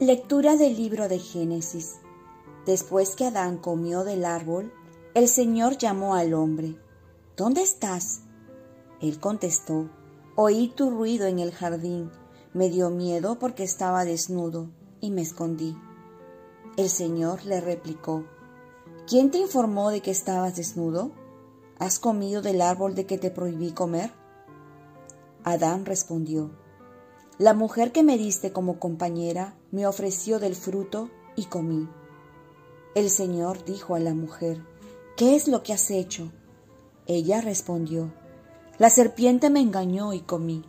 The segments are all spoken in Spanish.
Lectura del libro de Génesis. Después que Adán comió del árbol, el Señor llamó al hombre. ¿Dónde estás? Él contestó, oí tu ruido en el jardín, me dio miedo porque estaba desnudo y me escondí. El Señor le replicó, ¿quién te informó de que estabas desnudo? ¿Has comido del árbol de que te prohibí comer? Adán respondió, La mujer que me diste como compañera me ofreció del fruto y comí. El Señor dijo a la mujer, ¿qué es lo que has hecho? Ella respondió, La serpiente me engañó y comí.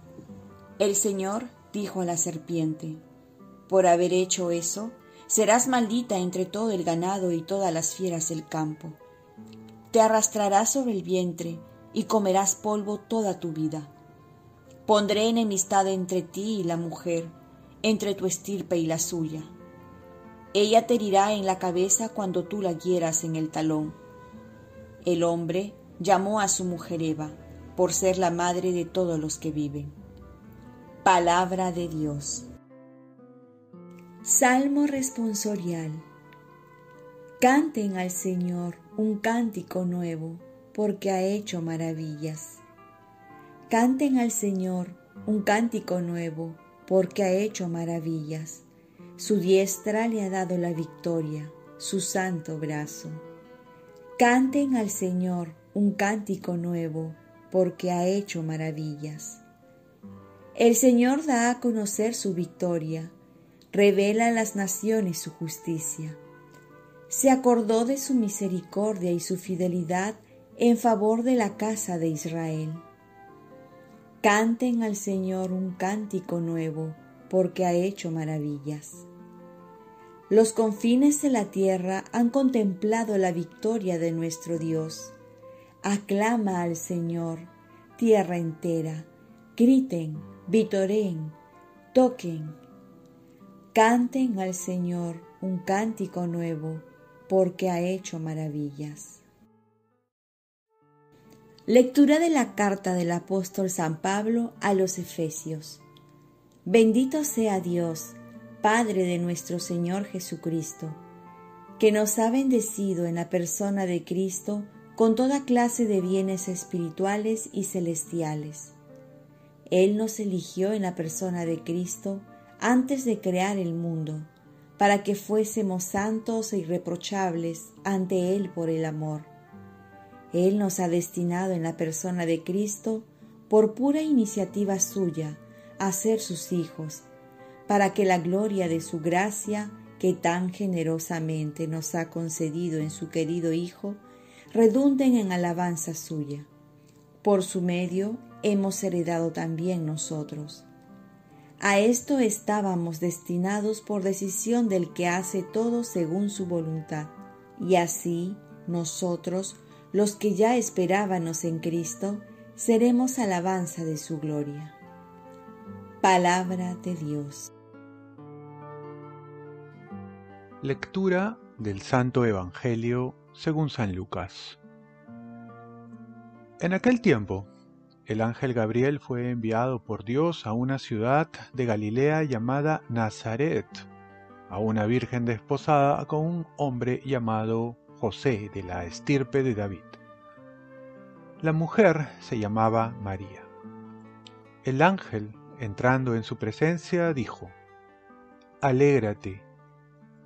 El Señor dijo a la serpiente, Por haber hecho eso, serás maldita entre todo el ganado y todas las fieras del campo. Te arrastrarás sobre el vientre y comerás polvo toda tu vida. Pondré enemistad entre ti y la mujer, entre tu estirpe y la suya. Ella te herirá en la cabeza cuando tú la hieras en el talón. El hombre llamó a su mujer Eva, por ser la madre de todos los que viven. Palabra de Dios. Salmo responsorial. Canten al Señor un cántico nuevo, porque ha hecho maravillas. Canten al Señor un cántico nuevo, porque ha hecho maravillas. Su diestra le ha dado la victoria, su santo brazo. Canten al Señor un cántico nuevo, porque ha hecho maravillas. El Señor da a conocer su victoria, revela a las naciones su justicia. Se acordó de su misericordia y su fidelidad en favor de la casa de Israel. Canten al Señor un cántico nuevo, porque ha hecho maravillas. Los confines de la tierra han contemplado la victoria de nuestro Dios. Aclama al Señor, tierra entera. Griten, vitoreen, toquen. Canten al Señor un cántico nuevo, porque ha hecho maravillas. Lectura de la carta del apóstol San Pablo a los Efesios. Bendito sea Dios, Padre de nuestro Señor Jesucristo, que nos ha bendecido en la persona de Cristo con toda clase de bienes espirituales y celestiales. Él nos eligió en la persona de Cristo antes de crear el mundo, para que fuésemos santos e irreprochables ante Él por el amor él nos ha destinado en la persona de Cristo, por pura iniciativa suya, a ser sus hijos, para que la gloria de su gracia, que tan generosamente nos ha concedido en su querido Hijo, redunden en alabanza suya. Por su medio hemos heredado también nosotros. A esto estábamos destinados por decisión del que hace todo según su voluntad, y así nosotros, los que ya esperábamos en Cristo, seremos alabanza de su gloria. Palabra de Dios. Lectura del Santo Evangelio según San Lucas. En aquel tiempo, el ángel Gabriel fue enviado por Dios a una ciudad de Galilea llamada Nazaret, a una virgen desposada con un hombre llamado José de la estirpe de David. La mujer se llamaba María. El ángel, entrando en su presencia, dijo, Alégrate,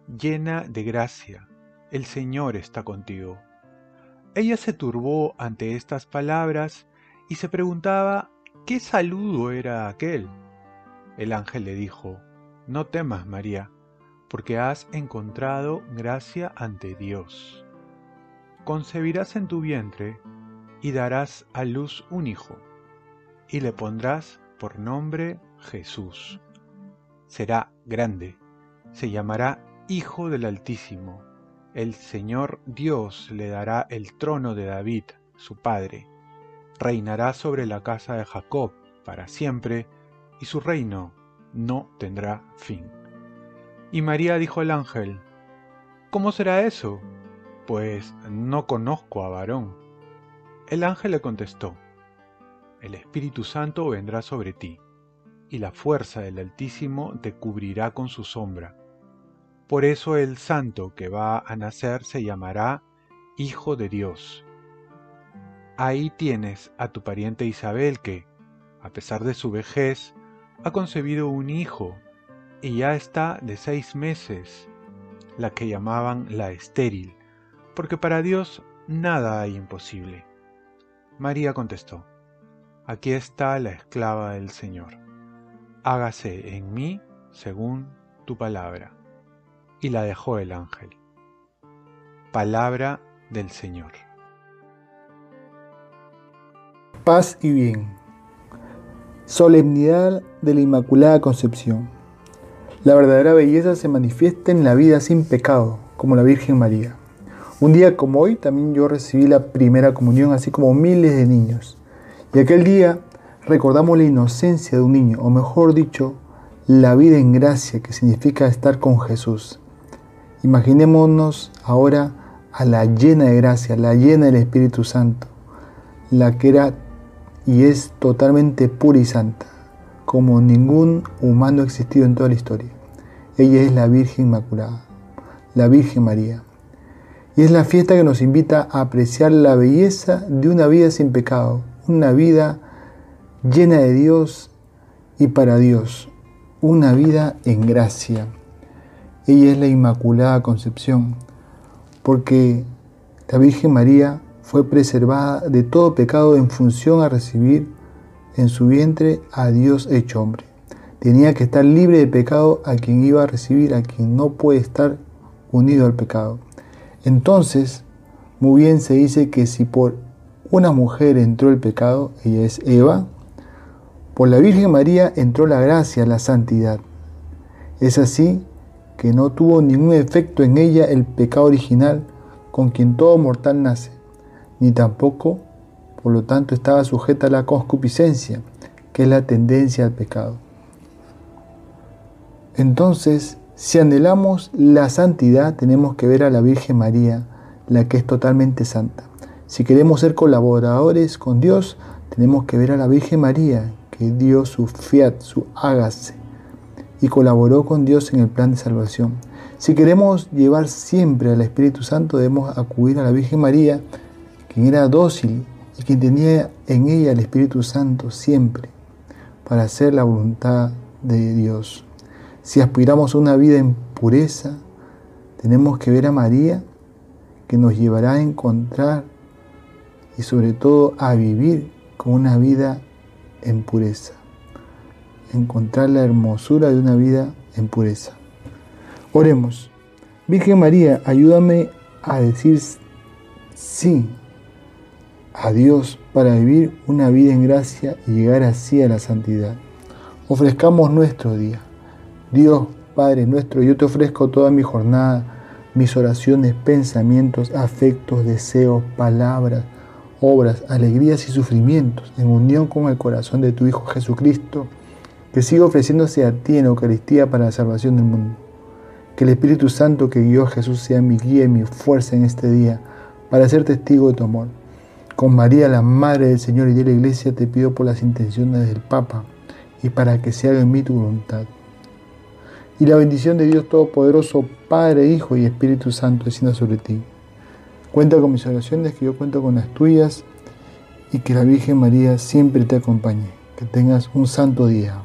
llena de gracia, el Señor está contigo. Ella se turbó ante estas palabras y se preguntaba qué saludo era aquel. El ángel le dijo, No temas, María, porque has encontrado gracia ante Dios concebirás en tu vientre y darás a luz un hijo, y le pondrás por nombre Jesús. Será grande, se llamará Hijo del Altísimo. El Señor Dios le dará el trono de David, su padre. Reinará sobre la casa de Jacob para siempre, y su reino no tendrá fin. Y María dijo al ángel, ¿Cómo será eso? Pues no conozco a varón. El ángel le contestó, El Espíritu Santo vendrá sobre ti, y la fuerza del Altísimo te cubrirá con su sombra. Por eso el santo que va a nacer se llamará Hijo de Dios. Ahí tienes a tu pariente Isabel que, a pesar de su vejez, ha concebido un hijo y ya está de seis meses, la que llamaban la estéril, porque para Dios nada hay imposible. María contestó, Aquí está la esclava del Señor, hágase en mí según tu palabra. Y la dejó el ángel. Palabra del Señor. Paz y bien. Solemnidad de la Inmaculada Concepción. La verdadera belleza se manifiesta en la vida sin pecado, como la Virgen María. Un día como hoy también yo recibí la primera comunión, así como miles de niños. Y aquel día recordamos la inocencia de un niño, o mejor dicho, la vida en gracia, que significa estar con Jesús. Imaginémonos ahora a la llena de gracia, la llena del Espíritu Santo, la que era y es totalmente pura y santa, como ningún humano existido en toda la historia. Ella es la Virgen Inmaculada, la Virgen María. Y es la fiesta que nos invita a apreciar la belleza de una vida sin pecado, una vida llena de Dios y para Dios, una vida en gracia. Ella es la Inmaculada Concepción, porque la Virgen María fue preservada de todo pecado en función a recibir en su vientre a Dios hecho hombre. Tenía que estar libre de pecado a quien iba a recibir, a quien no puede estar unido al pecado. Entonces, muy bien se dice que si por una mujer entró el pecado, ella es Eva, por la Virgen María entró la gracia, la santidad. Es así que no tuvo ningún efecto en ella el pecado original con quien todo mortal nace, ni tampoco, por lo tanto, estaba sujeta a la concupiscencia, que es la tendencia al pecado. Entonces, si anhelamos la santidad, tenemos que ver a la Virgen María, la que es totalmente santa. Si queremos ser colaboradores con Dios, tenemos que ver a la Virgen María, que dio su fiat, su hágase, y colaboró con Dios en el plan de salvación. Si queremos llevar siempre al Espíritu Santo, debemos acudir a la Virgen María, quien era dócil y quien tenía en ella el Espíritu Santo siempre, para hacer la voluntad de Dios. Si aspiramos a una vida en pureza, tenemos que ver a María, que nos llevará a encontrar y sobre todo a vivir con una vida en pureza. Encontrar la hermosura de una vida en pureza. Oremos. Virgen María, ayúdame a decir sí a Dios para vivir una vida en gracia y llegar así a la santidad. Ofrezcamos nuestro día. Dios Padre nuestro, yo te ofrezco toda mi jornada, mis oraciones, pensamientos, afectos, deseos, palabras, obras, alegrías y sufrimientos, en unión con el corazón de tu Hijo Jesucristo, que siga ofreciéndose a ti en Eucaristía para la salvación del mundo. Que el Espíritu Santo que guió a Jesús sea mi guía y mi fuerza en este día, para ser testigo de tu amor. Con María, la Madre del Señor y de la Iglesia, te pido por las intenciones del Papa y para que se haga en mí tu voluntad y la bendición de Dios Todopoderoso, Padre, Hijo y Espíritu Santo descienda sobre ti. Cuenta con mis oraciones, que yo cuento con las tuyas y que la Virgen María siempre te acompañe. Que tengas un santo día.